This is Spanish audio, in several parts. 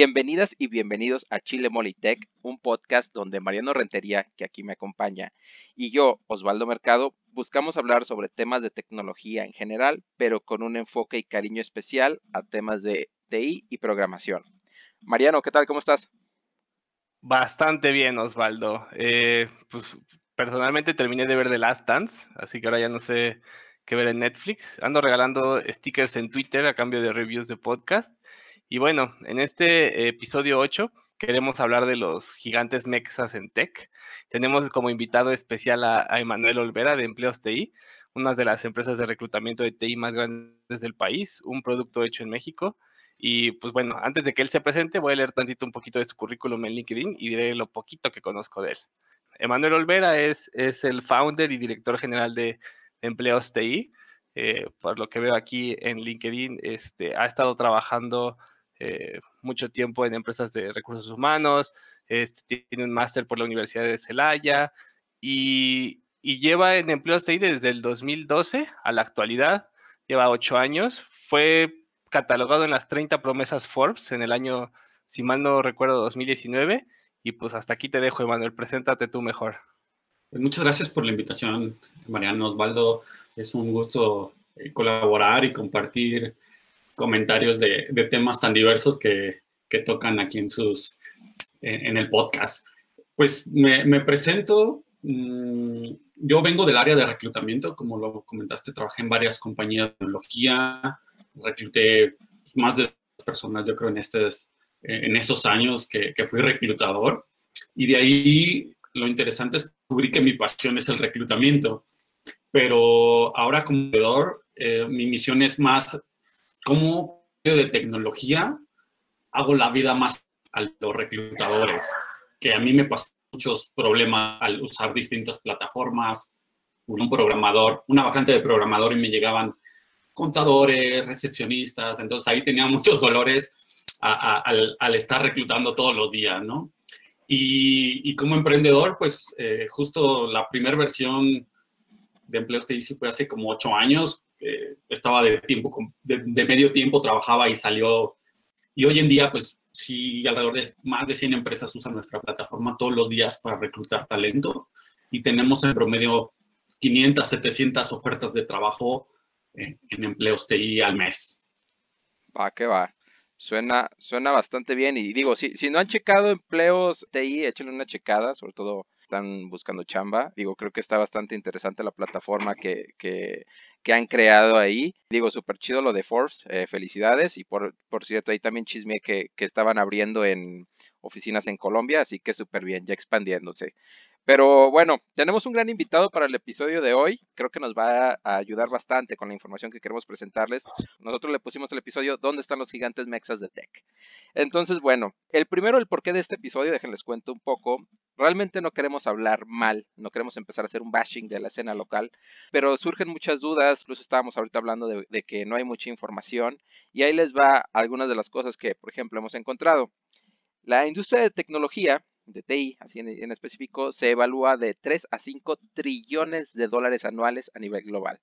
Bienvenidas y bienvenidos a Chile Molitech, un podcast donde Mariano Rentería, que aquí me acompaña, y yo, Osvaldo Mercado, buscamos hablar sobre temas de tecnología en general, pero con un enfoque y cariño especial a temas de TI y programación. Mariano, ¿qué tal? ¿Cómo estás? Bastante bien, Osvaldo. Eh, pues personalmente terminé de ver The Last Dance, así que ahora ya no sé qué ver en Netflix. Ando regalando stickers en Twitter a cambio de reviews de podcast. Y bueno, en este episodio 8 queremos hablar de los gigantes mexas en tech. Tenemos como invitado especial a, Emanuel Olvera de Empleos TI, una de las empresas de reclutamiento de TI más grandes del país, un producto hecho en México. Y pues bueno, antes de que él se presente, voy a leer tantito un poquito de su currículum en LinkedIn y diré lo poquito que conozco de él. Emanuel Olvera es, es el founder y director general de Empleos TI. Eh, por lo que veo aquí en LinkedIn, este, ha estado trabajando eh, mucho tiempo en empresas de recursos humanos, este, tiene un máster por la Universidad de Celaya y, lleva en empleos ahí desde el 2012 a la actualidad, lleva ocho años, fue catalogado en las 30 promesas Forbes en el año, si mal no recuerdo, 2019. Y pues hasta aquí te dejo, Emanuel, preséntate tú mejor. Pues muchas gracias por la invitación, Mariano Osvaldo. Es un gusto eh, colaborar y compartir comentarios de, temas tan diversos que, tocan aquí en, sus, en, el podcast. Pues me, presento, mm, yo vengo del área de reclutamiento, como lo comentaste, trabajé en varias compañías de tecnología, recluté más de personas, yo creo, en, estos, en esos años que, fui reclutador. Y de ahí lo interesante es descubrí que mi pasión es el reclutamiento, pero ahora como vendedor, eh, mi misión es más cómo de tecnología hago la vida más a los reclutadores, que a mí me pasan muchos problemas al usar distintas plataformas, un programador, una vacante de programador y me llegaban contadores, recepcionistas, entonces ahí tenía muchos dolores al, estar reclutando todos los días, ¿no? Y, como emprendedor, pues eh, justo la primera versión de Empleos te hice fue hace como ocho años, estaba de tiempo, de, medio tiempo, trabajaba y salió. Y hoy en día, pues sí, alrededor de más de 100 empresas usan nuestra plataforma todos los días para reclutar talento y tenemos en promedio 500, 700 ofertas de trabajo en, empleos TI al mes. Va, que va. Suena, suena bastante bien. Y digo, si, si no han checado empleos TI, échenle una checada, sobre todo están buscando chamba. Digo, creo que está bastante interesante la plataforma que, que, que han creado ahí. Digo, súper chido lo de Forbes, eh, felicidades. Y por, por cierto, ahí también chisme que, que estaban abriendo en oficinas en Colombia, así que súper bien, ya expandiéndose. Pero bueno, tenemos un gran invitado para el episodio de hoy. Creo que nos va a ayudar bastante con la información que queremos presentarles. Nosotros le pusimos el episodio ¿Dónde están los gigantes mexas de tech? Entonces, bueno, el primero, el porqué de este episodio, déjenles cuento un poco. Realmente no queremos hablar mal, no queremos empezar a hacer un bashing de la escena local, pero surgen muchas dudas, incluso estábamos ahorita hablando de, de que no hay mucha información y ahí les va algunas de las cosas que, por ejemplo, hemos encontrado. La industria de tecnología de TI, así en, específico, se evalúa de 3 a 5 trillones de dólares anuales a nivel global.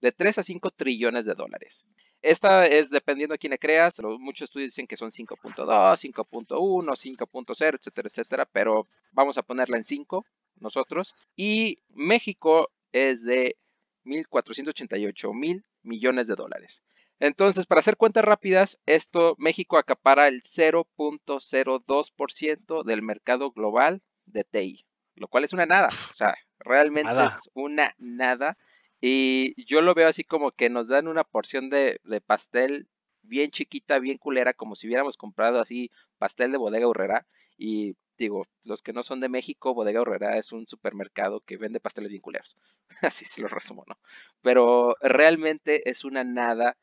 De 3 a 5 trillones de dólares. Esta es dependiendo a quién le creas. Muchos estudios dicen que son 5.2, 5.1, 5.0, etcétera, etcétera. Pero vamos a ponerla en 5 nosotros. Y México es de 1.488 mil millones de dólares. Entonces, para hacer cuentas rápidas, esto México acapara el 0.02% del mercado global de TI, lo cual es una nada, o sea, realmente es una nada. Y yo lo veo así como que nos dan una porción de, pastel bien chiquita, bien culera, como si hubiéramos comprado así pastel de bodega horrera. Y digo, los que no son de México, bodega horrera es un supermercado que vende pasteles bien culeros. Así se lo resumo, ¿no? Pero realmente es una nada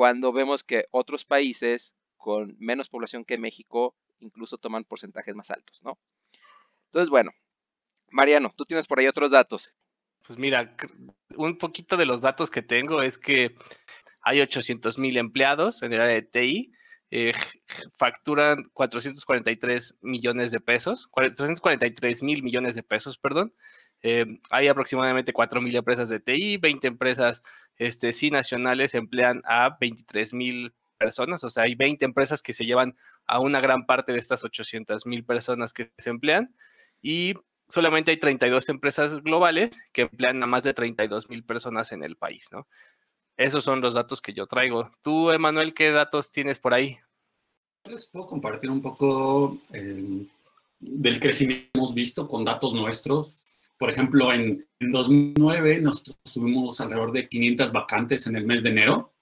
cuando vemos que otros países con menos población que México incluso toman porcentajes más altos, ¿no? Entonces, bueno, Mariano, tú tienes por ahí otros datos. Pues mira, un poquito de los datos que tengo es que hay 800 mil empleados en el área de TI, eh, facturan 443 millones de pesos, 443 mil millones de pesos, perdón. Eh, hay aproximadamente 4 mil empresas de TI, 20 empresas este, sí nacionales emplean a 23 mil personas, o sea, hay 20 empresas que se llevan a una gran parte de estas 800 mil personas que se emplean y solamente hay 32 empresas globales que emplean a más de 32 mil personas en el país, ¿no? Esos son los datos que yo traigo. Tú, Emanuel, ¿qué datos tienes por ahí? Les puedo compartir un poco del crecimiento que hemos visto con datos nuestros. Por ejemplo, en, en 2009 nosotros tuvimos alrededor de 500 vacantes en el mes de enero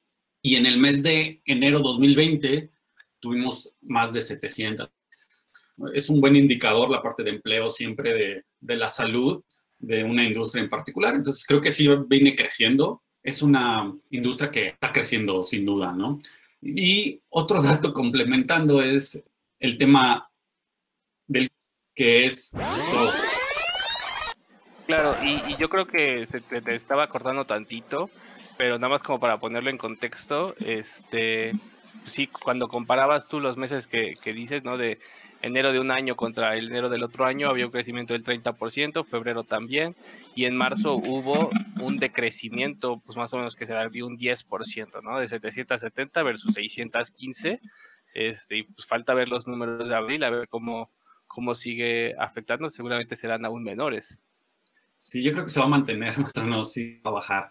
y en el mes de enero 2020 tuvimos más de 700. Es un buen indicador la parte de empleo siempre de, de la salud de una industria en particular. Entonces creo que sí viene creciendo es una industria que está creciendo sin duda, ¿no? Y otro dato complementando es el tema del que es... Claro, y, yo creo que se te, estaba cortando tantito, pero nada más como para ponerlo en contexto, este, sí, cuando comparabas tú los meses que, que dices, ¿no? De enero de un año contra el enero del otro año había un crecimiento del 30%, febrero también, y en marzo hubo un decrecimiento, pues más o menos que se de un 10%, ¿no? De 770 versus 615, este, y pues falta ver los números de abril, a ver cómo, cómo sigue afectando, seguramente serán aún menores. Sí, yo creo que se va a mantener, más o menos, sí, va a bajar,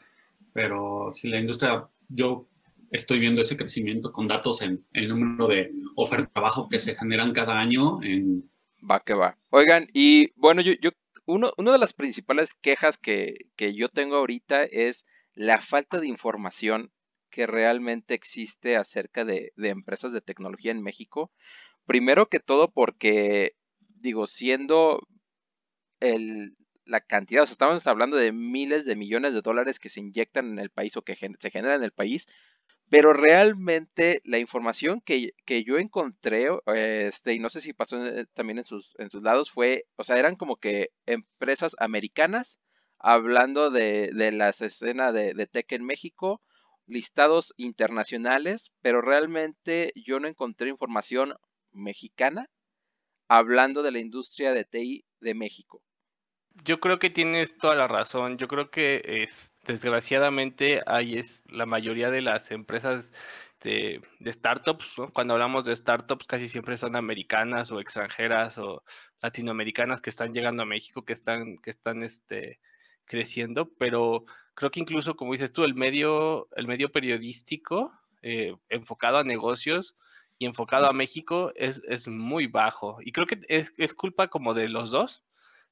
pero si la industria, yo estoy viendo ese crecimiento con datos en el número de ofertas de trabajo que se generan cada año. Va que va. Oigan, y bueno, yo, yo uno, una de las principales quejas que, que yo tengo ahorita es la falta de información que realmente existe acerca de, de, empresas de tecnología en México. Primero que todo porque, digo, siendo el, la cantidad, o sea, estamos hablando de miles de millones de dólares que se inyectan en el país o que se generan en el país, pero realmente la información que, que yo encontré, este, y no sé si pasó eh, también en sus, en sus lados, fue, o sea, eran como que empresas americanas hablando de, de las escenas de, de tech en México, listados internacionales, pero realmente yo no encontré información mexicana hablando de la industria de TI de México. Yo creo que tienes toda la razón. Yo creo que es, desgraciadamente hay la mayoría de las empresas de, de startups, ¿no? cuando hablamos de startups casi siempre son americanas o extranjeras o latinoamericanas que están llegando a México, que están, que están este, creciendo, pero creo que incluso, como dices tú, el medio, el medio periodístico eh, enfocado a negocios y enfocado a México es, es muy bajo. Y creo que es, es culpa como de los dos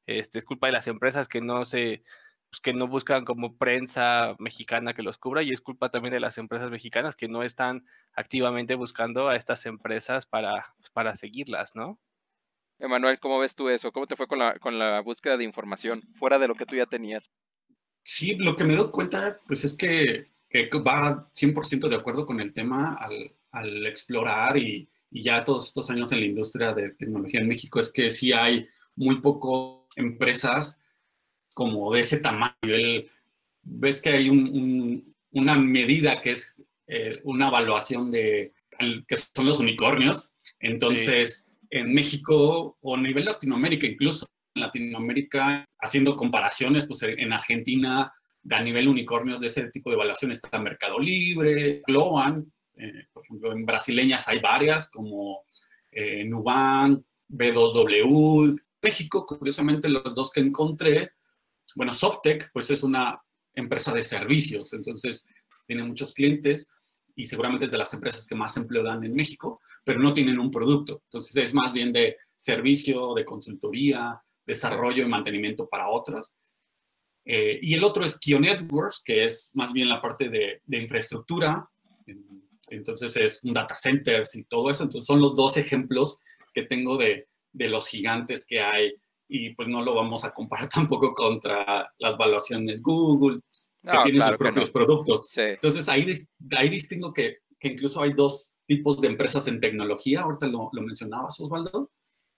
este, es culpa de las empresas que no se, pues, que no buscan como prensa mexicana que los cubra y es culpa también de las empresas mexicanas que no están activamente buscando a estas empresas para, pues, para seguirlas, ¿no? Emanuel, ¿cómo ves tú eso? ¿Cómo te fue con la, con la búsqueda de información fuera de lo que tú ya tenías? Sí, lo que me doy cuenta, pues es que, que va 100% de acuerdo con el tema al, al explorar y, y, ya todos estos años en la industria de tecnología en México, es que sí hay muy pocas empresas como de ese tamaño. ves que hay un, un, una medida que es eh, una evaluación de que son los unicornios. Entonces, en México o a nivel Latinoamérica, incluso en Latinoamérica, haciendo comparaciones, pues en Argentina, a nivel unicornios de ese tipo de evaluaciones está Mercado Libre, Globan, eh, en brasileñas hay varias como eh, Nubank, B2W, México, curiosamente, los dos que encontré, bueno, Softec, pues es una empresa de servicios, entonces tiene muchos clientes y seguramente es de las empresas que más empleo dan en México, pero no tienen un producto. Entonces es más bien de servicio, de consultoría, desarrollo y mantenimiento para otros. Eh, y el otro es Kio Networks, que es más bien la parte de, de infraestructura. Entonces es un data centers y todo eso. Entonces son los dos ejemplos que tengo de, de los gigantes que hay y pues no lo vamos a comparar tampoco contra las valuaciones Google, que no, tienen claro sus propios no. productos. Sí. Entonces ahí, ahí distingo que, que, incluso hay dos tipos de empresas en tecnología, ahorita lo, lo mencionabas Osvaldo.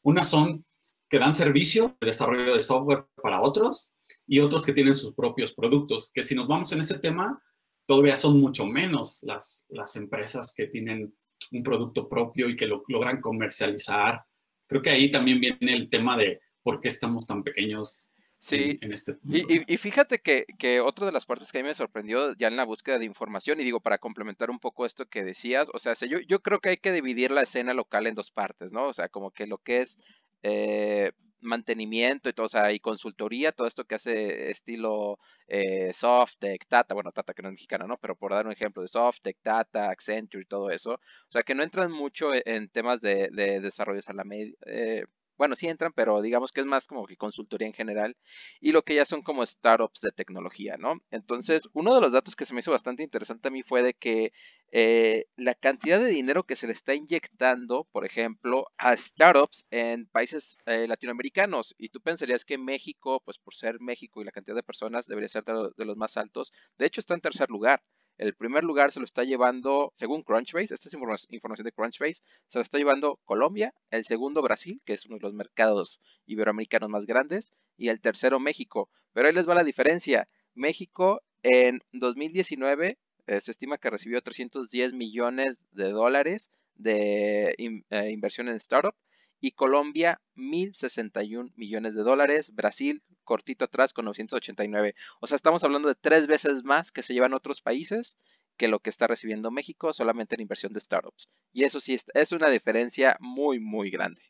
Unas son que dan servicio de desarrollo de software para otros y otros que tienen sus propios productos, que si nos vamos en ese tema, todavía son mucho menos las, las empresas que tienen un producto propio y que lo logran comercializar creo que ahí también viene el tema de por qué estamos tan pequeños Sí, en, este y, y, fíjate que, que otra de las partes que a mí me sorprendió ya en la búsqueda de información, y digo, para complementar un poco esto que decías, o sea, yo, yo creo que hay que dividir la escena local en dos partes, ¿no? O sea, como que lo que es eh, mantenimiento y todo, o sea, y consultoría, todo esto que hace estilo eh, Softec, Tata, bueno, Tata que no es mexicana, ¿no? Pero por dar un ejemplo de Softec, Tata, Accenture y todo eso, o sea, que no entran mucho en temas de, de desarrollos a la eh, bueno, sí entran, pero digamos que es más como que consultoría en general y lo que ya son como startups de tecnología, ¿no? Entonces, uno de los datos que se me hizo bastante interesante a mí fue de que eh, la cantidad de dinero que se le está inyectando, por ejemplo, a startups en países eh, latinoamericanos, y tú pensarías que México, pues por ser México y la cantidad de personas, debería ser de los más altos, de hecho está en tercer lugar. El primer lugar se lo está llevando, según Crunchbase, esta es información de Crunchbase, se lo está llevando Colombia, el segundo Brasil, que es uno de los mercados iberoamericanos más grandes, y el tercero México. Pero ahí les va la diferencia. México en 2019 eh, se estima que recibió 310 millones de dólares de eh, inversión en startup y Colombia 1.061 millones de dólares, Brasil cortito atrás con 989. O sea, estamos hablando de tres veces más que se llevan otros países que lo que está recibiendo México solamente en inversión de startups. Y eso sí es una diferencia muy, muy grande.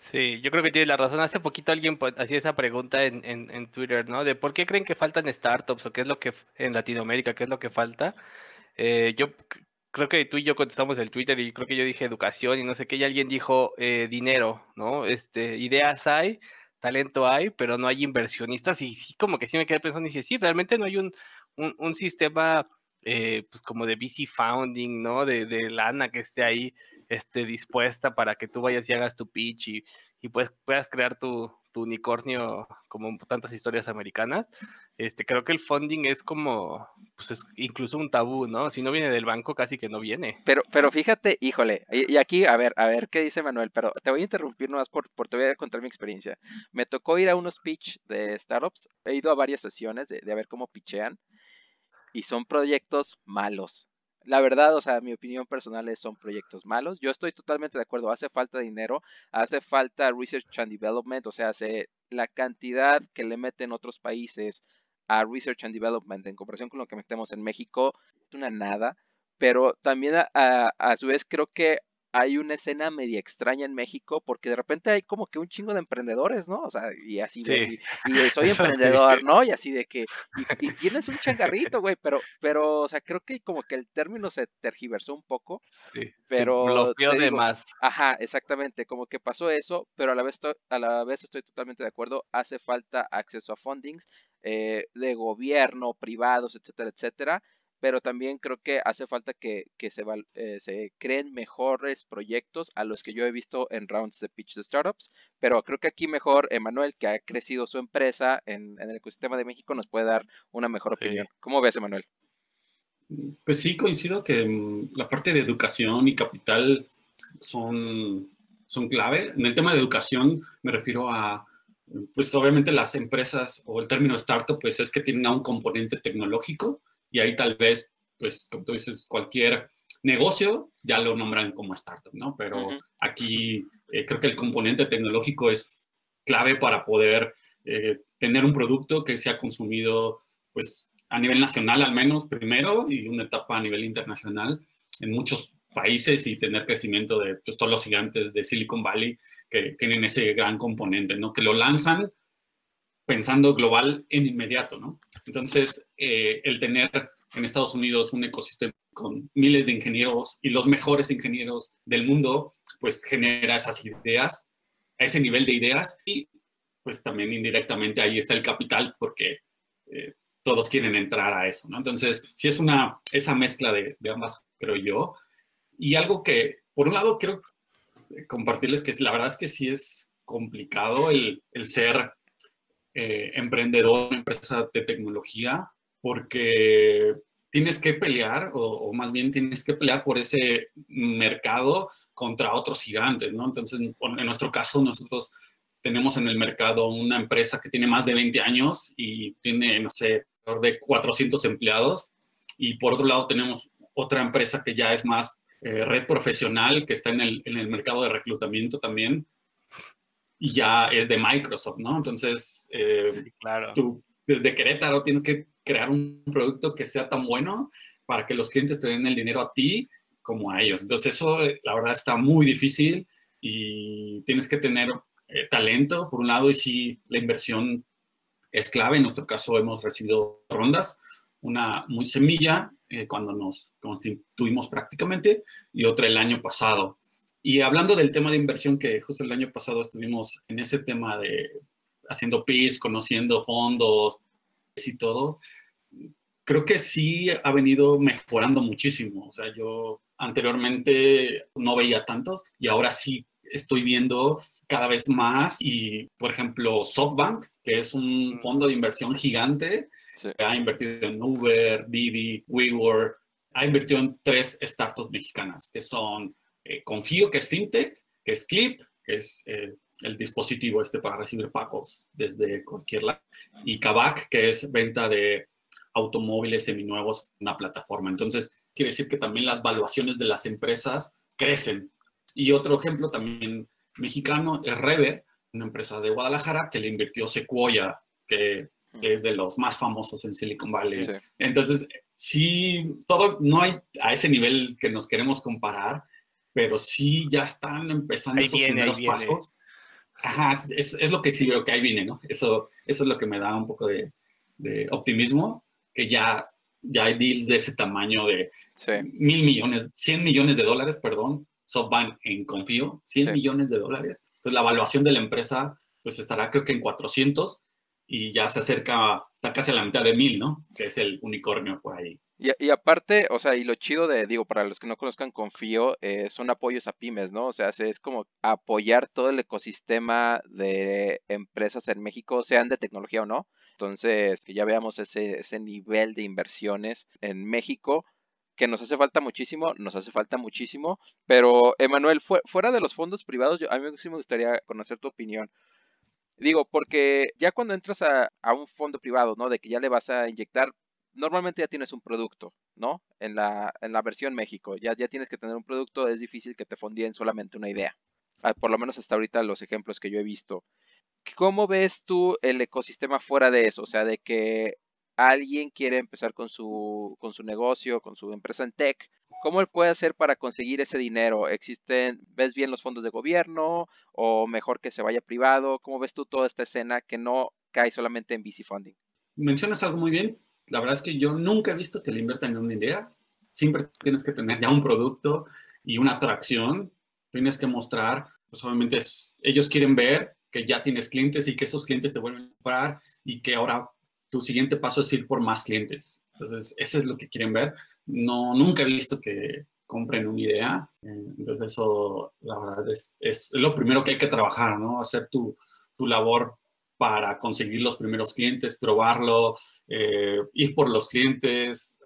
Sí, yo creo que tiene la razón. Hace poquito alguien hacía esa pregunta en, en, Twitter, ¿no? De por qué creen que faltan startups o qué es lo que en Latinoamérica, qué es lo que falta. Eh, yo creo que tú y yo contestamos el Twitter y creo que yo dije educación y no sé qué, y alguien dijo eh, dinero, ¿no? Este, ideas hay, talento hay, pero no hay inversionistas y sí, como que sí me quedé pensando y dije, sí, realmente no hay un, un, sistema eh, pues como de VC founding, ¿no? De, de, lana que esté ahí este, dispuesta para que tú vayas y hagas tu pitch y, y pues puedas crear tu, tu unicornio como tantas historias americanas, este, creo que el funding es como, pues es incluso un tabú, ¿no? Si no viene del banco, casi que no viene. Pero, pero fíjate, híjole, y, aquí, a ver, a ver qué dice Manuel, pero te voy a interrumpir nomás por, por te voy a contar mi experiencia. Me tocó ir a unos pitch de startups, he ido a varias sesiones de, de ver cómo pitchean, y son proyectos malos. La verdad, o sea, mi opinión personal es son proyectos malos. Yo estoy totalmente de acuerdo, hace falta dinero, hace falta research and development, o sea, hace la cantidad que le meten otros países a research and development en comparación con lo que metemos en México es una nada, pero también a, a su vez creo que hay una escena media extraña en México porque de repente hay como que un chingo de emprendedores, ¿no? O sea, y así de, y, soy emprendedor, ¿no? Y así de que, y, tienes un changarrito, güey, pero, pero, o sea, creo que como que el término se tergiversó un poco. Sí. Pero. Sí, de más. Ajá, exactamente, como que pasó eso, pero a la vez, a la vez estoy totalmente de acuerdo, hace falta acceso a fundings eh, de gobierno, privados, etcétera, etcétera pero también creo que hace falta que, se, eh, se, creen mejores proyectos a los que yo he visto en rounds de pitch de startups, pero creo que aquí mejor Emanuel, que ha crecido su empresa en, el ecosistema de México, nos puede dar una mejor opinión. ¿Cómo ves, Emanuel? Pues sí, coincido que mm, la parte de educación y capital son, son clave. En el tema de educación me refiero a, pues obviamente las empresas o el término startup, pues es que tienen un componente tecnológico y ahí tal vez, pues, como tú dices, cualquier negocio ya lo nombran como startup, ¿no? Pero aquí eh, creo que el componente tecnológico es clave para poder eh, tener un producto que sea consumido, pues, a nivel nacional al menos primero y una etapa a nivel internacional en muchos países y tener crecimiento de pues, todos los gigantes de Silicon Valley que tienen ese gran componente, ¿no? Que lo lanzan pensando global en inmediato, ¿no? Entonces, eh, el tener en Estados Unidos un ecosistema con miles de ingenieros y los mejores ingenieros del mundo, pues genera esas ideas, ese nivel de ideas y pues también indirectamente ahí está el capital porque eh, todos quieren entrar a eso, ¿no? Entonces, sí es una, esa mezcla de, ambas, creo yo. Y algo que, por un lado, quiero compartirles que la verdad es que sí es complicado el, el ser eh, emprendedor, una empresa de tecnología, porque tienes que pelear, o, más bien tienes que pelear por ese mercado contra otros gigantes, ¿no? Entonces, en nuestro caso, nosotros tenemos en el mercado una empresa que tiene más de 20 años y tiene, no sé, de 400 empleados. Y por otro lado, tenemos otra empresa que ya es más eh, red profesional, que está en el, en el mercado de reclutamiento también, y ya es de Microsoft, ¿no? Entonces, eh, claro. tú desde Querétaro tienes que crear un producto que sea tan bueno para que los clientes te den el dinero a ti como a ellos. Entonces, eso la verdad está muy difícil y tienes que tener eh, talento, por un lado, y sí, la inversión es clave. En nuestro caso hemos recibido rondas, una muy semilla eh, cuando nos constituimos prácticamente y otra el año pasado. Y hablando del tema de inversión, que justo el año pasado estuvimos en ese tema de haciendo PIS, conociendo fondos y todo, creo que sí ha venido mejorando muchísimo. O sea, yo anteriormente no veía tantos y ahora sí estoy viendo cada vez más y, por ejemplo, SoftBank, que es un mm. fondo de inversión gigante, ha invertido en Uber, Didi, WeWork, ha invertido en tres startups mexicanas, que son eh, Confío, que es FinTech, que es Clip, que es eh, el dispositivo este para recibir pagos desde cualquier lado, y Kavak, que es venta de automóviles seminuevos en una plataforma. Entonces, quiere decir que también las valuaciones de las empresas crecen. Y otro ejemplo también mexicano es Rever, una empresa de Guadalajara que le invirtió Sequoia, que, es de los más famosos en Silicon Valley. Entonces, sí, todo no hay a ese nivel que nos queremos comparar, pero sí ya están empezando esos primeros pasos. Ajá, es, es, lo que sí veo que ahí viene, ¿no? Eso, eso es lo que me da un poco de, de optimismo, que ya, ya hay deals de ese tamaño de mil millones, 100 millones de dólares, perdón, SoftBank en Confío, 100 millones de dólares. Entonces la evaluación de la empresa pues estará creo que en 400 y ya se acerca, está casi a la mitad de mil, ¿no? Que es el unicornio por ahí. Y, aparte, o sea, y lo chido de, digo, para los que no conozcan Confío, eh, son apoyos a pymes, ¿no? O sea, es como apoyar todo el ecosistema de empresas en México, sean de tecnología o no. Entonces, que ya veamos ese, ese nivel de inversiones en México que nos hace falta muchísimo, nos hace falta muchísimo, pero Emanuel, fuera de los fondos privados, yo, a mí sí me gustaría conocer tu opinión. Digo, porque ya cuando entras a, un fondo privado, ¿no? De que ya le vas a inyectar, normalmente ya tienes un producto, ¿no? En la, en la versión México, ya, ya tienes que tener un producto, es difícil que te fondien solamente una idea. Ah, por lo menos hasta ahorita los ejemplos que yo he visto. ¿Cómo ves tú el ecosistema fuera de eso? O sea, de que alguien quiere empezar con su, con su negocio, con su empresa en tech, ¿cómo él puede hacer para conseguir ese dinero? ¿Existen, ves bien los fondos de gobierno o mejor que se vaya privado? ¿Cómo ves tú toda esta escena que no cae solamente en VC funding? Mencionas algo muy bien. La verdad es que yo nunca he visto que le inviertan en una idea. Siempre tienes que tener ya un producto y una atracción. Tienes que mostrar, pues obviamente ellos quieren ver que ya tienes clientes y que esos clientes te vuelven a comprar y que ahora tu siguiente paso es ir por más clientes. Entonces, eso es lo que quieren ver. No, nunca he visto que compren una idea. Entonces, eso, la verdad, es, es, lo primero que hay que trabajar, ¿no? Hacer tu, tu labor para conseguir los primeros clientes, probarlo, eh, ir por los clientes,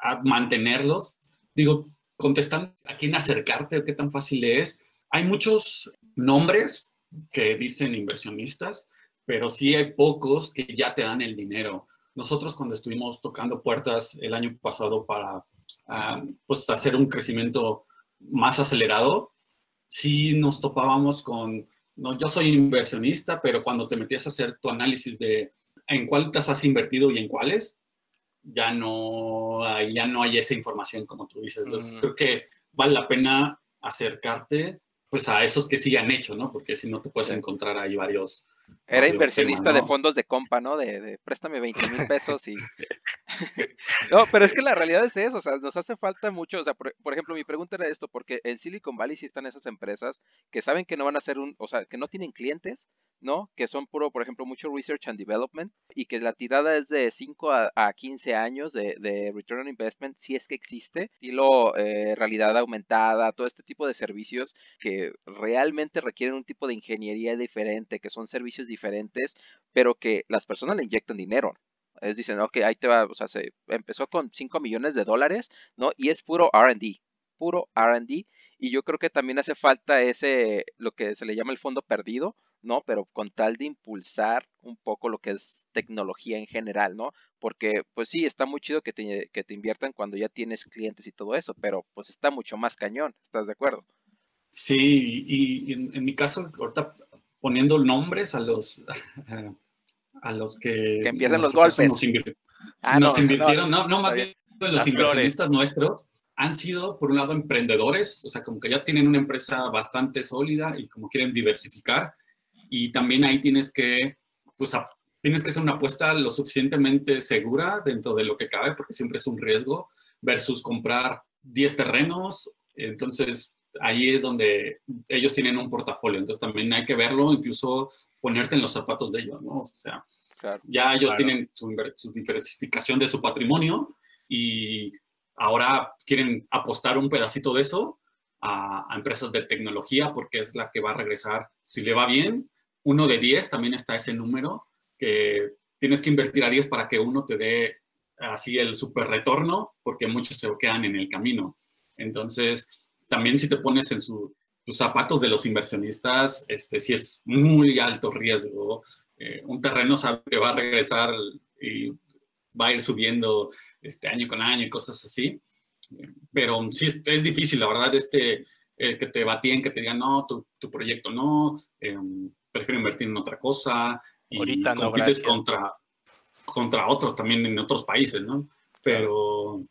a, mantenerlos. Digo, contestando a quién acercarte o qué tan fácil es. Hay muchos nombres que dicen inversionistas, pero sí hay pocos que ya te dan el dinero. Nosotros cuando estuvimos tocando puertas el año pasado para ah, pues hacer un crecimiento más acelerado, sí nos topábamos con, no, yo soy inversionista, pero cuando te metías a hacer tu análisis de en cuántas has invertido y en cuáles, ya no, ya no hay esa información como tú dices. Entonces, mm. creo que vale la pena acercarte pues a esos que sí han hecho, ¿no? Porque si no te puedes encontrar ahí varios, era inversionista de fondos de compa, ¿no? De, préstame 20 mil pesos y... no, pero es que la realidad es eso, o sea, nos hace falta mucho, o sea, por, ejemplo, mi pregunta era esto, porque en Silicon Valley sí están esas empresas que saben que no van a ser un, o sea, que no tienen clientes, ¿no? Que son puro, por ejemplo, mucho research and development y que la tirada es de 5 a, 15 años de, return on investment, si es que existe, estilo eh, realidad aumentada, todo este tipo de servicios que realmente requieren un tipo de ingeniería diferente, que son servicios diferentes, pero que las personas le inyectan dinero. Es dicen, ok, ahí te va, o sea, se empezó con 5 millones de dólares, ¿no? Y es puro RD, puro RD. Y yo creo que también hace falta ese, lo que se le llama el fondo perdido, ¿no? Pero con tal de impulsar un poco lo que es tecnología en general, ¿no? Porque, pues sí, está muy chido que te, que te inviertan cuando ya tienes clientes y todo eso, pero pues está mucho más cañón, ¿estás de acuerdo? Sí, y, en, mi caso, ahorita poniendo nombres a los los que, que empiezan los golpes. Nos, ah, nos invirtieron, no, no, más bien los inversionistas nuestros han sido, por un lado, emprendedores, o sea, como que ya tienen una empresa bastante sólida y como quieren diversificar. Y también ahí tienes que, pues, tienes que hacer una apuesta lo suficientemente segura dentro de lo que cabe, porque siempre es un riesgo, versus comprar 10 terrenos. Entonces, ahí es donde ellos tienen un portafolio. Entonces, también hay que verlo, incluso ponerte en los zapatos de ellos, ¿no? O sea, ya ellos tienen su, su diversificación de su patrimonio y ahora quieren apostar un pedacito de eso a, empresas de tecnología porque es la que va a regresar, si le va bien, uno de 10 también está ese número, que tienes que invertir a 10 para que uno te dé así el super retorno, porque muchos se quedan en el camino. Entonces, también si te pones en sus zapatos de los inversionistas, este, si es muy alto riesgo, eh, un terreno sabe que va a regresar y va a ir subiendo este año con año y cosas así. Pero sí es, difícil, la verdad, este, eh, que te batien, que te digan, no, tu, tu proyecto no, em, prefiero invertir en otra cosa. Y Ahorita no, compites contra, contra otros también en otros países, ¿no? Pero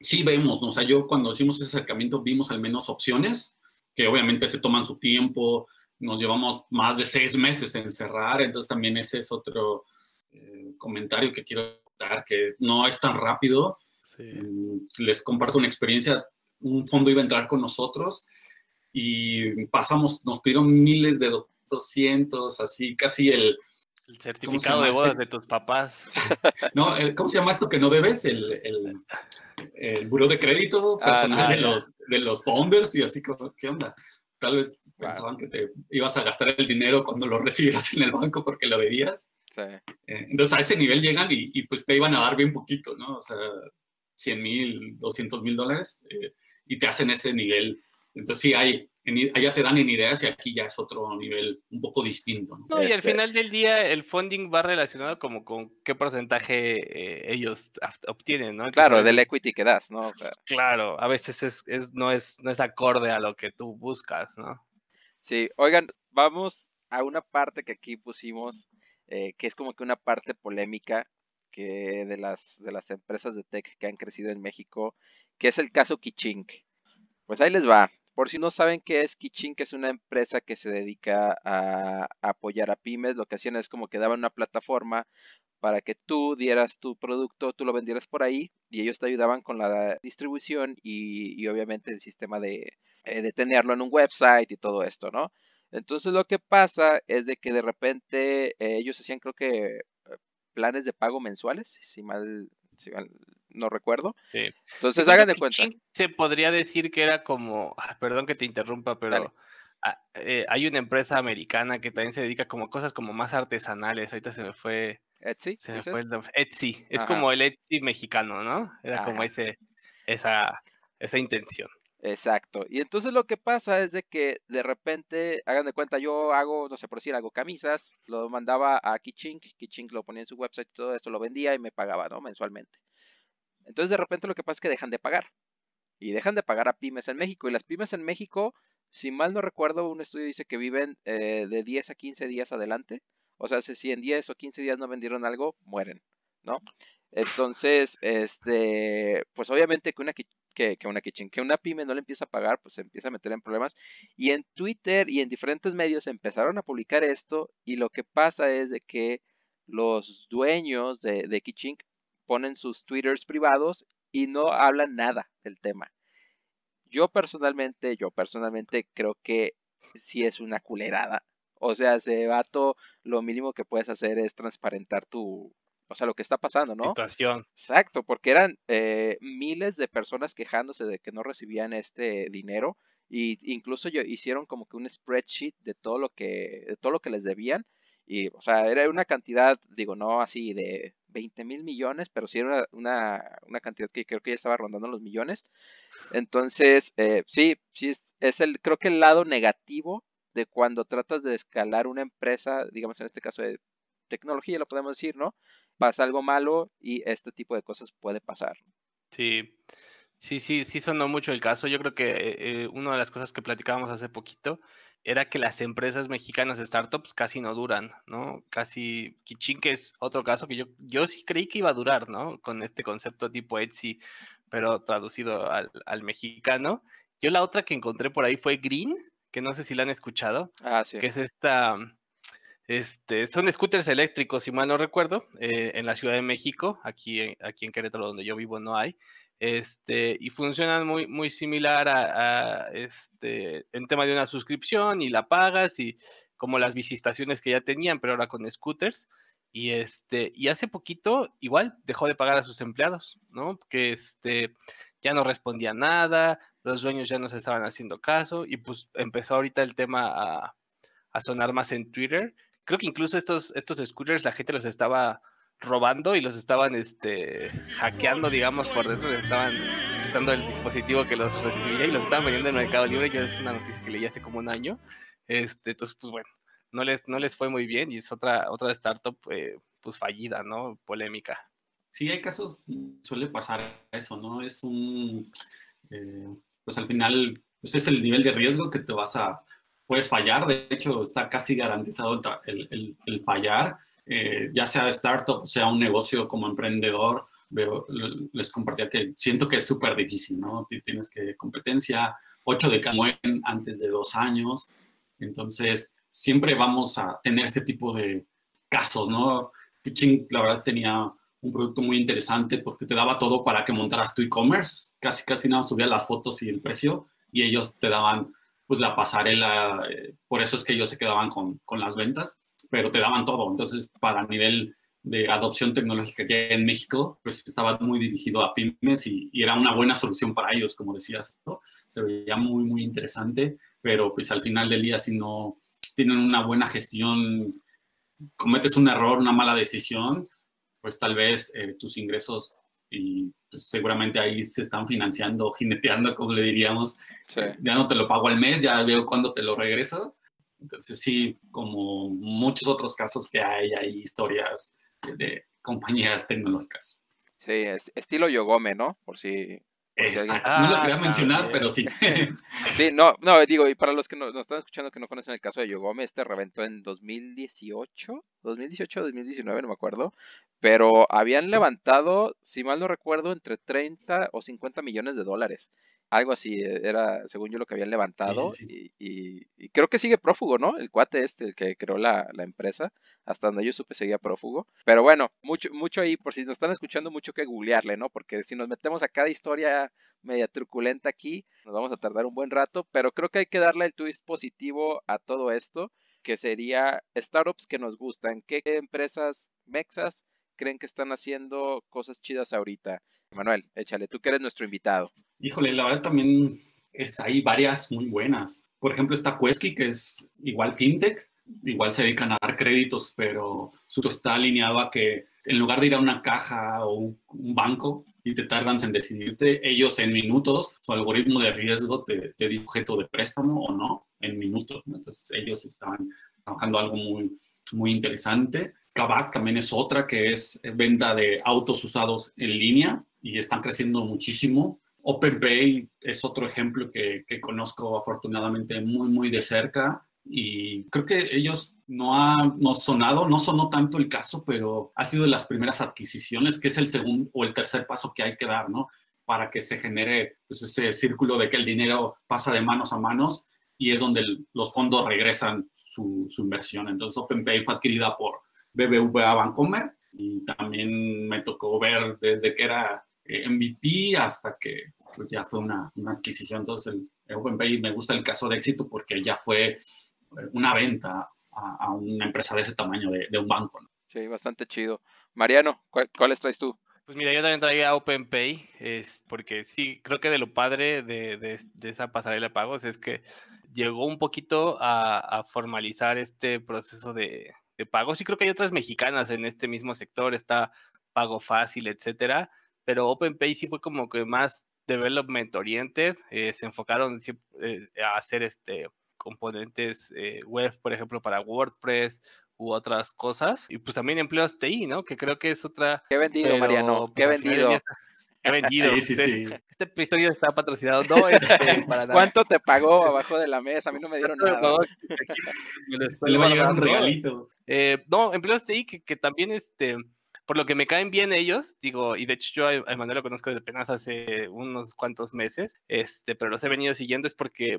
sí vemos, ¿no? o sea, yo cuando hicimos ese acercamiento vimos al menos opciones que obviamente se toman su tiempo, nos llevamos más de seis meses en cerrar, entonces también ese es otro eh, comentario que quiero que no es tan rápido. Mm, les comparto una experiencia. Un fondo iba a entrar con nosotros y pasamos, nos pidieron miles de 200, así casi el... El certificado de bodas este? de tus papás. no, ¿cómo se llama esto que no debes? El, el, el buró de crédito ah, personal de, los, de los founders y así, ¿qué onda? Tal vez pensaban que te ibas a gastar el dinero cuando lo recibieras en el banco porque lo debías. Eh, entonces a ese nivel llegan y, pues te iban a dar bien poquito, ¿no? O sea, 100 mil, 200 mil dólares eh, y te hacen ese nivel. Entonces sí hay, allá te dan en ideas y aquí ya es otro nivel un poco distinto. ¿no? y al este final del día el funding va relacionado como con qué porcentaje eh, ellos obtienen, ¿no? claro, del equity que das, ¿no? claro, a veces es, es, no, es, no es acorde a lo que tú buscas, ¿no? Sí, oigan, vamos a una parte que aquí pusimos eh, que es como que una parte polémica que de las, de las empresas de tech que han crecido en México, que es el caso Kichink. Pues ahí les va. Por si no saben qué es Kichink, es una empresa que se dedica a, apoyar a pymes. Lo que hacían es como que daban una plataforma para que tú dieras tu producto, tú lo vendieras por ahí y ellos te ayudaban con la distribución y, obviamente el sistema de, eh, tenerlo en un website y todo esto, ¿no? Entonces lo que pasa es de que de repente eh, ellos hacían creo que eh, planes de pago mensuales, si mal, no recuerdo. Sí. Entonces hagan de cuenta. Se podría decir que era como, ah, perdón que te interrumpa, pero eh, hay una empresa americana que también se dedica como cosas como más artesanales. Ahorita se me fue. Etsy. Se me fue el Etsy. Es como el Etsy mexicano, ¿no? Era como ese, esa, esa intención. Exacto. Y entonces lo que pasa es de que de repente, hagan de cuenta, yo hago, no sé por decir, hago camisas, lo mandaba a Kichink, Kichink lo ponía en su website y todo esto, lo vendía y me pagaba, ¿no? Mensualmente. Entonces de repente lo que pasa es que dejan de pagar. Y dejan de pagar a pymes en México. Y las pymes en México, si mal no recuerdo, un estudio dice que viven eh, de 10 a 15 días adelante. O sea, si en 10 o 15 días no vendieron algo, mueren, ¿no? Entonces, este, pues obviamente que una, que, una kitchen, que una pyme no le empieza a pagar, pues se empieza a meter en problemas. Y en Twitter y en diferentes medios empezaron a publicar esto y lo que pasa es de que los dueños de, de Kitchen ponen sus twitters privados y no hablan nada del tema. Yo personalmente, yo personalmente creo que sí es una culerada. O sea, ese vato, lo mínimo que puedes hacer es transparentar tu, o sea, lo que está pasando, ¿no? Situación. Exacto, porque eran eh, miles de personas quejándose de que no recibían este dinero y incluso yo, hicieron como que un spreadsheet de todo lo que de todo lo que les debían y o sea era una cantidad digo no así de 20 mil millones pero sí era una, una, cantidad que creo que ya estaba rondando los millones entonces eh, sí sí es, es, el creo que el lado negativo de cuando tratas de escalar una empresa digamos en este caso de tecnología lo podemos decir no pasa algo malo y este tipo de cosas puede pasar. Sí, sí, sí, sí sonó mucho el caso. Yo creo que eh, una de las cosas que platicábamos hace poquito era que las empresas mexicanas startups casi no duran, ¿no? Casi, Kichin, que es otro caso que yo, yo sí creí que iba a durar, ¿no? Con este concepto tipo Etsy, pero traducido al, al mexicano. Yo la otra que encontré por ahí fue Green, que no sé si la han escuchado, Ah, sí. que es esta, este, son scooters eléctricos, si mal no recuerdo, eh, en la Ciudad de México, aquí, aquí en Querétaro, donde yo vivo, no hay, este, y funcionan muy, muy similar a, este, en tema de una suscripción y la pagas y como las visitaciones que ya tenían, pero ahora con scooters. Y este, y hace poquito igual dejó de pagar a sus empleados, ¿no? Que este ya no respondía nada, los dueños ya no se estaban haciendo caso, y pues empezó ahorita el tema a, a sonar más en Twitter. Creo que incluso estos, estos scooters la gente los estaba robando y los estaban este, hackeando, digamos, por dentro, les estaban quitando el dispositivo que los recibía y los estaban vendiendo en Mercado Libre. Yo es una noticia que leí hace como un año. Este, entonces, pues bueno, no les, no les fue muy bien y es otra, otra startup eh, pues fallida, ¿no? Polémica. Sí, hay casos, suele pasar eso, ¿no? Es un, eh, pues al final, pues es el nivel de riesgo que te vas a, puedes fallar, de hecho está casi garantizado el, el, el fallar, eh, ya sea startup, sea un negocio como emprendedor, veo, les compartía que siento que es súper difícil, ¿no? Tienes que competencia, 8 de cada antes de dos años, entonces siempre vamos a tener este tipo de casos, ¿no? Pitching, la verdad, tenía un producto muy interesante porque te daba todo para que montaras tu e-commerce, casi casi nada, subía las fotos y el precio y ellos te daban pues la pasarela, eh, por eso es que ellos se quedaban con, con, las ventas, pero te daban todo, entonces para nivel de adopción tecnológica que en México, pues estaba muy dirigido a pymes y, y era una buena solución para ellos, como decías, ¿no? se veía muy, muy interesante, pero pues al final del día si no tienen una buena gestión, cometes un error, una mala decisión, pues tal vez eh, tus ingresos y pues, seguramente ahí se están financiando, jineteando, como le diríamos. Sí. Ya no te lo pago al mes, ya veo cuándo te lo regreso. Entonces sí, como muchos otros casos que hay, hay historias de, de compañías tecnológicas. Sí, es, estilo Yogome, ¿no? Por si... Por si alguien... ah, no lo quería mencionar, bien. pero sí. sí, no, no, digo, y para los que nos, nos, están escuchando que no conocen el caso de Yogome, este reventó en 2018, 2018, 2019, no me acuerdo, pero habían levantado, si mal no recuerdo, entre 30 o 50 millones de dólares. Algo así era, según yo, lo que habían levantado. Sí, sí, sí. Y, y, y, creo que sigue prófugo, ¿no? El cuate este, el que creó la, la, empresa. Hasta donde yo supe seguía prófugo. Pero bueno, mucho, mucho ahí, por si nos están escuchando, mucho que googlearle, ¿no? Porque si nos metemos a cada historia media truculenta aquí, nos vamos a tardar un buen rato. Pero creo que hay que darle el twist positivo a todo esto, que sería startups que nos gustan. ¿Qué empresas mexas creen que están haciendo cosas chidas ahorita? Manuel, échale, tú que eres nuestro invitado. Híjole, la verdad también es, hay varias muy buenas. Por ejemplo, está Quesky, que es igual fintech, igual se dedican a dar créditos, pero su está alineado a que en lugar de ir a una caja o un, un banco y te tardan en decidirte, ellos en minutos, su algoritmo de riesgo te, te dice objeto de préstamo o no, en minutos. Entonces ellos estaban trabajando algo muy, muy interesante. Kavak también es otra que es venta de autos usados en línea y están creciendo muchísimo. OpenPay es otro ejemplo que, que, conozco afortunadamente muy, muy de cerca y creo que ellos no han no sonado, no sonó tanto el caso, pero ha sido de las primeras adquisiciones, que es el segundo o el tercer paso que hay que dar, ¿no? Para que se genere pues, ese círculo de que el dinero pasa de manos a manos y es donde los fondos regresan su, su inversión. Entonces OpenPay fue adquirida por BBVA Bancomer y también me tocó ver desde que era eh, MVP hasta que pues, ya fue una, una adquisición. Entonces el, el, OpenPay me gusta el caso de éxito porque ya fue una venta a, a una empresa de ese tamaño de, de un banco. ¿no? Sí, bastante chido. Mariano, ¿cuál, ¿cuáles traes tú? Pues mira, yo también traía OpenPay, es porque sí, creo que de lo padre de, de, de esa pasarela de pagos es que llegó un poquito a, a formalizar este proceso de, de pagos. Y creo que hay otras mexicanas en este mismo sector, está Pago Fácil, etcétera, pero OpenPay sí fue como que más development oriented, eh, se enfocaron eh, a hacer este componentes eh, web, por ejemplo, para WordPress u otras cosas. Y pues también empleos TI, ¿no? Que creo que es otra... Qué vendido, Mariano, qué pues, vendido. Qué vendido. Sí, sí, este, sí. este episodio está patrocinado, no este, para nada. ¿Cuánto te pagó abajo de la mesa? A mí no me dieron nada. No, me lo estoy Le va a llegar un regalito. Eh, no, empleos TI que, que también, este, por lo que me caen bien ellos, digo, y de hecho yo a Emanuel lo conozco desde apenas hace unos cuantos meses, este, pero los he venido siguiendo es porque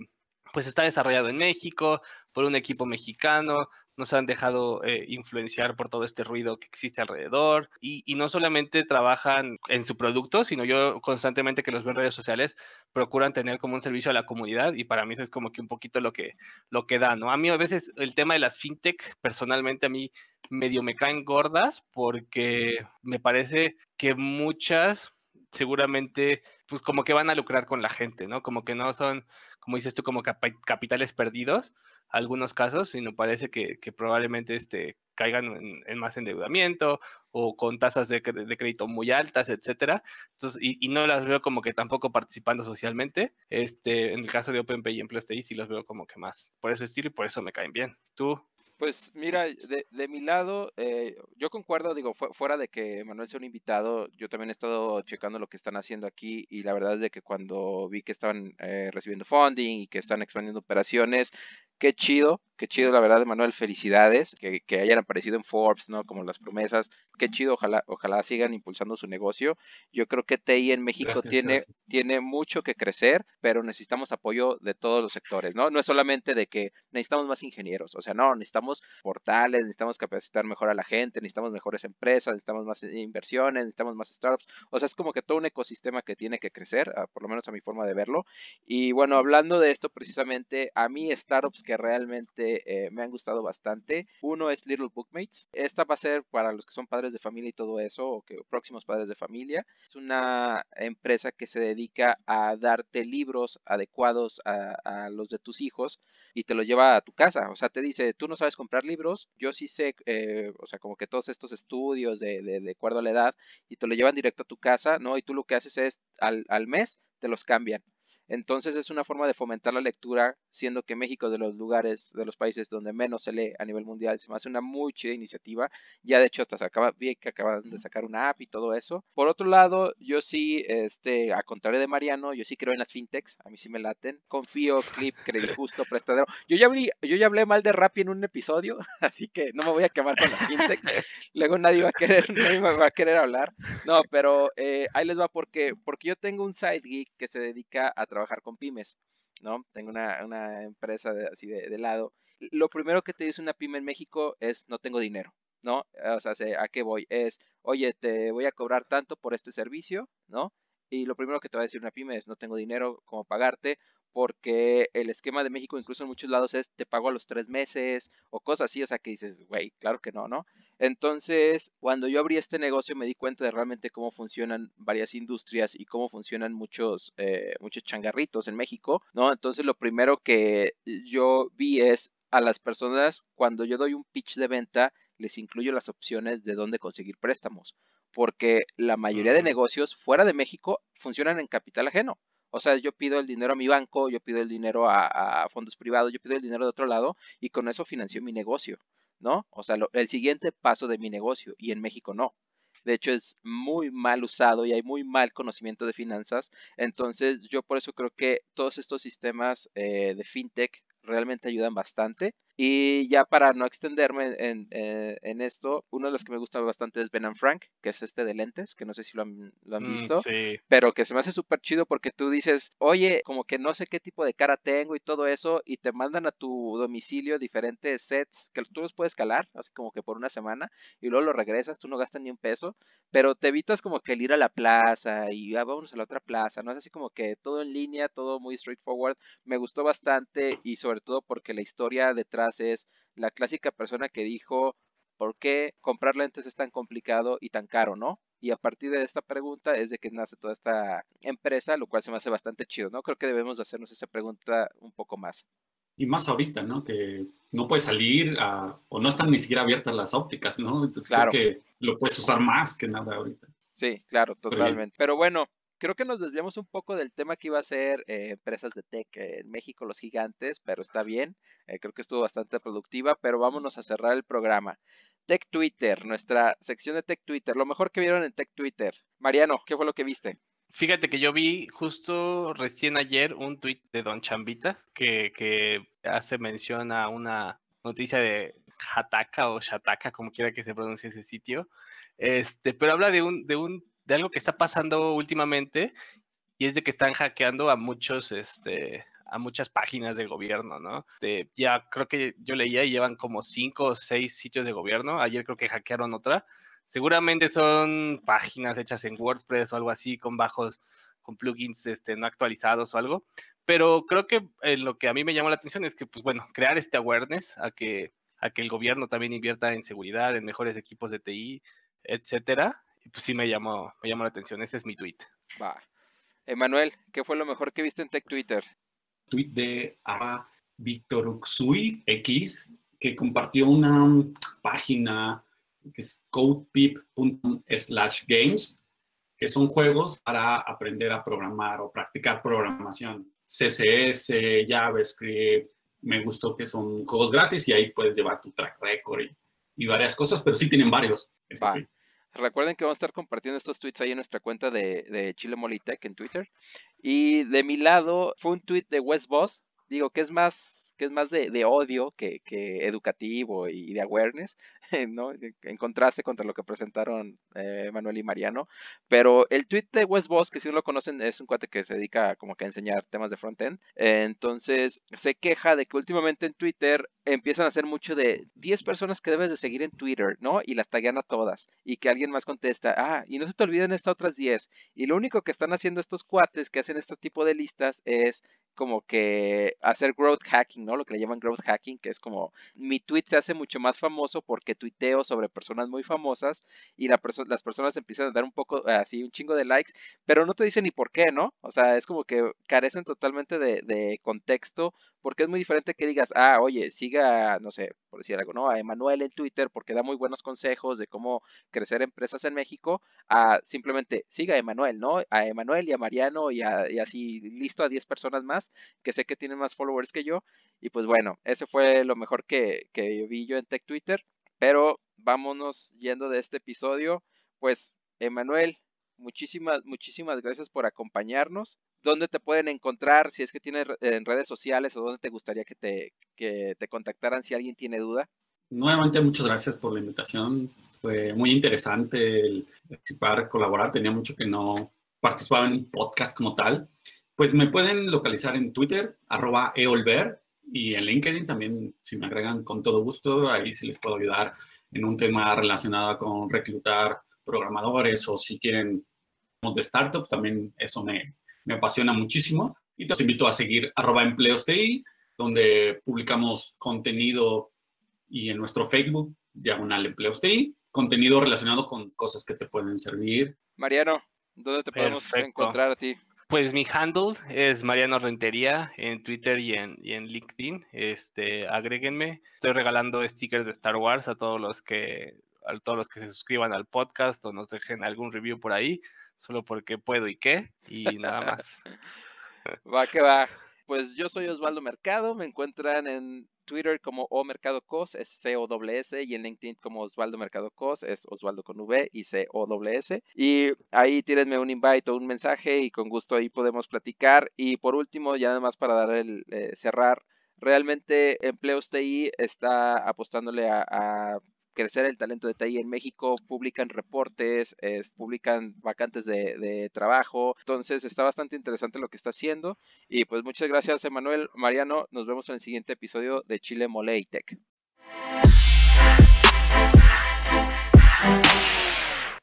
pues está desarrollado en México, por un equipo mexicano, no se han dejado eh, influenciar por todo este ruido que existe alrededor, y, y no solamente trabajan en su producto, sino yo constantemente que los veo en redes sociales, procuran tener como un servicio a la comunidad, y para mí eso es como que un poquito lo que, lo que da, ¿no? A mí a veces el tema de las fintech, personalmente a mí medio me caen gordas porque me parece que muchas seguramente pues como que van a lucrar con la gente, ¿no? Como que no son, como dices tú, como capitales perdidos, algunos casos, sino parece que, que probablemente este, caigan en, en más endeudamiento o con tasas de, de crédito muy altas, etcétera. Entonces, y, y no las veo como que tampoco participando socialmente. Este, en el caso de OpenPay y Empleos TI sí los veo como que más por ese estilo y por eso me caen bien. ¿Tú? Pues mira, de, de mi lado, eh, yo concuerdo, digo, fu- fuera de que Manuel sea un invitado, yo también he estado checando lo que están haciendo aquí y la verdad es de que cuando vi que estaban eh, recibiendo funding y que están expandiendo operaciones, qué chido, qué chido, la verdad, Manuel, felicidades, que, que hayan aparecido en Forbes, ¿no? Como las promesas, qué chido, ojalá, ojalá sigan impulsando su negocio. Yo creo que TI en México Gracias, tiene, gracias. tiene mucho que crecer, pero necesitamos apoyo de todos los sectores, ¿no? No es solamente de que necesitamos más ingenieros, o sea, no, necesitamos portales, necesitamos capacitar mejor a la gente, necesitamos mejores empresas, necesitamos más inversiones, necesitamos más startups, o sea, es como que todo un ecosistema que tiene que crecer, ah, por lo menos a mi forma de verlo. Y bueno, hablando de esto precisamente, a mí startups que realmente eh, me han gustado bastante, uno es Little Bookmates, esta va a ser para los que son padres de familia y todo eso, o que próximos padres de familia, es una empresa que se dedica a darte libros adecuados a, los de tus hijos y te lo lleva a tu casa. O sea, te dice, tú no sabes comprar libros, yo sí sé, eh, o sea, como que todos estos estudios de, de, de acuerdo a la edad y te lo llevan directo a tu casa, ¿no? Y tú lo que haces es, al mes, te los cambian. Entonces es una forma de fomentar la lectura, siendo que México es de los lugares, de los países donde menos se lee a nivel mundial, se me hace una muy chida iniciativa. Ya de hecho hasta se acaba, vi que acaban de sacar una app y todo eso. Por otro lado, yo sí, este, a contrario de Mariano, yo sí creo en las fintechs, a mí sí me laten. Confío, Clip, Credit Justo, Prestadero. Yo ya hablé, yo ya hablé mal de Rappi en un episodio, así que no me voy a quemar con las fintechs. Luego nadie va a querer, nadie me va a querer hablar. No, pero eh, ahí les va porque, porque yo tengo un side geek que se dedica a trabajar con pymes, ¿no? Tengo una, empresa de- así de, lado. Lo primero que te dice una pyme en México es no tengo dinero, ¿no? O sea, se- ¿a qué voy? Es, oye, te voy a cobrar tanto por este servicio, ¿no? Y lo primero que te va a decir una pyme es no tengo dinero como pagarte porque el esquema de México incluso en muchos lados es te pago a los tres meses o cosas así, o sea que dices, güey, claro que no, ¿no? Entonces, cuando yo abrí este negocio me di cuenta de realmente cómo funcionan varias industrias y cómo funcionan muchos, eh, muchos changarritos en México, ¿no? Entonces, lo primero que yo vi es a las personas, cuando yo doy un pitch de venta, les incluyo las opciones de dónde conseguir préstamos, porque la mayoría de negocios fuera de México funcionan en capital ajeno. O sea, yo pido el dinero a mi banco, yo pido el dinero a, fondos privados, yo pido el dinero de otro lado y con eso financio mi negocio. ¿no? O sea, lo- el siguiente paso de mi negocio y en México no. De hecho, es muy mal usado y hay muy mal conocimiento de finanzas. Entonces, yo por eso creo que todos estos sistemas eh, de fintech realmente ayudan bastante. Y ya para no extenderme en, eh, en esto, uno de los que me gusta bastante es Ben and Frank, que es este de lentes, que no sé si lo han, lo han Mm, visto sí. pero que se me hace súper chido porque tú dices, oye, como que no sé qué tipo de cara tengo y todo eso, y te mandan a tu domicilio diferentes sets que tú los puedes calar, así como que por una semana, y luego lo regresas, tú no gastas ni un peso, pero te evitas como que el ir a la plaza y ah, vámonos a la otra plaza, ¿no? Es así como que todo en línea, todo muy straightforward, me gustó bastante y sobre todo porque la historia detrás es la clásica persona que dijo, ¿por qué comprar lentes es tan complicado y tan caro, no? Y a partir de esta pregunta es de que nace toda esta empresa, lo cual se me hace bastante chido, ¿no? Creo que debemos de hacernos esa pregunta un poco más. Y más ahorita, ¿no? Que no puedes salir a- o no están ni siquiera abiertas las ópticas, ¿no? Entonces Claro. creo que lo puedes usar más que nada ahorita. Sí, claro, totalmente. Pero bueno, creo que nos desviamos un poco del tema que iba a ser eh, empresas de tech en México, los gigantes, pero está bien. Eh, creo que estuvo bastante productiva, pero vámonos a cerrar el programa. Tech Twitter, nuestra sección de Tech Twitter, lo mejor que vieron en Tech Twitter. Mariano, ¿qué fue lo que viste? Fíjate que yo vi justo recién ayer un tweet de Don Chambita que, que hace mención a una noticia de Hataka o Shataka, como quiera que se pronuncie ese sitio. Este, pero habla de un, de un, de algo que está pasando últimamente y es de que están hackeando a muchos, este, a muchas páginas de gobierno, ¿no? ya creo que yo leía y llevan como cinco o seis sitios de gobierno. Ayer creo que hackearon otra. Seguramente son páginas hechas en WordPress o algo así con bajos, con plugins este, no actualizados o algo. Pero creo que eh, lo que a mí me llamó la atención es que, pues bueno, crear este awareness a que, a que el gobierno también invierta en seguridad, en mejores equipos de TI, etcétera. Y pues sí me llamó, me llamó la atención. Ese es mi tweet. Va. Emanuel, ¿qué fue lo mejor que viste en Tech Twitter? Tweet de a Víctor Uxui X, que compartió una página que es codepip.slash que son juegos para aprender a programar o practicar programación. CSS, JavaScript, me gustó que son juegos gratis y ahí puedes llevar tu track record y, varias cosas, pero sí tienen varios. Recuerden que vamos a estar compartiendo estos tweets ahí en nuestra cuenta de, Chile Molitech en Twitter. Y de mi lado fue un tweet de West Boss, digo que es más que es más de, odio que, educativo y de awareness, ¿no? En contraste contra lo que presentaron eh, Manuel y Mariano. Pero el tweet de Wes Boss, que si no lo conocen, es un cuate que se dedica como que a enseñar temas de frontend. entonces, se queja de que últimamente en Twitter empiezan a hacer mucho de 10 personas que debes de seguir en Twitter, ¿no? Y las taguean a todas. Y que alguien más contesta, ah, y no se te olviden estas otras 10. Y lo único que están haciendo estos cuates que hacen este tipo de listas es como que hacer growth hacking, ¿no? Lo que le llaman growth hacking, que es como mi tweet se hace mucho más famoso porque tuiteo sobre personas muy famosas y las personas empiezan a dar un poco, así, un chingo de likes, pero no te dicen ni por qué, ¿no? O sea, es como que carecen totalmente de, de contexto porque es muy diferente que digas, ah, oye, siga, no sé, por decir algo, ¿no? A Emanuel en Twitter porque da muy buenos consejos de cómo crecer empresas en México, a simplemente siga a Emanuel, ¿no? A Emanuel y a Mariano y, así listo a 10 personas más que sé que tienen más followers que yo. Y pues bueno, ese fue lo mejor que, que vi yo en Tech Twitter. Pero vámonos yendo de este episodio. Pues, Emanuel, muchísimas, muchísimas gracias por acompañarnos. ¿Dónde te pueden encontrar? Si es que tienes en redes sociales o dónde te gustaría que te, que te contactaran si alguien tiene duda. Nuevamente, muchas gracias por la invitación. Fue muy interesante participar, colaborar. Tenía mucho que no participaba en un podcast como tal. Pues me pueden localizar en Twitter, arroba eolver, y en LinkedIn también, si me agregan con todo gusto, ahí sí les puedo ayudar en un tema relacionado con reclutar programadores o si quieren de startups, también eso me, me apasiona muchísimo. Y te invito a seguir arroba empleos donde publicamos contenido y en nuestro Facebook, diagonal empleos contenido relacionado con cosas que te pueden servir. Mariano, ¿dónde te podemos encontrar a ti? Pues mi handle es Mariano Rentería en Twitter y en, LinkedIn. Este, agréguenme. Estoy regalando stickers de Star Wars a todos los que a todos los que se suscriban al podcast o nos dejen algún review por ahí, solo porque puedo y qué, y nada más. va que va. Pues yo soy Osvaldo Mercado, me encuentran en Twitter como O Mercado Cos, es C-O-S, y en LinkedIn como Osvaldo Mercado Cos, es Osvaldo con V y C-O-S. Y ahí tírenme un invite o un mensaje y con gusto ahí podemos platicar. Y por último, ya nada más para dar el eh, cerrar, realmente Empleos TI está apostándole a crecer el talento de TI en México, publican reportes, publican vacantes de, trabajo, entonces está bastante interesante lo que está haciendo y pues muchas gracias Emanuel, Mariano, nos vemos en el siguiente episodio de Chile Mole Tech.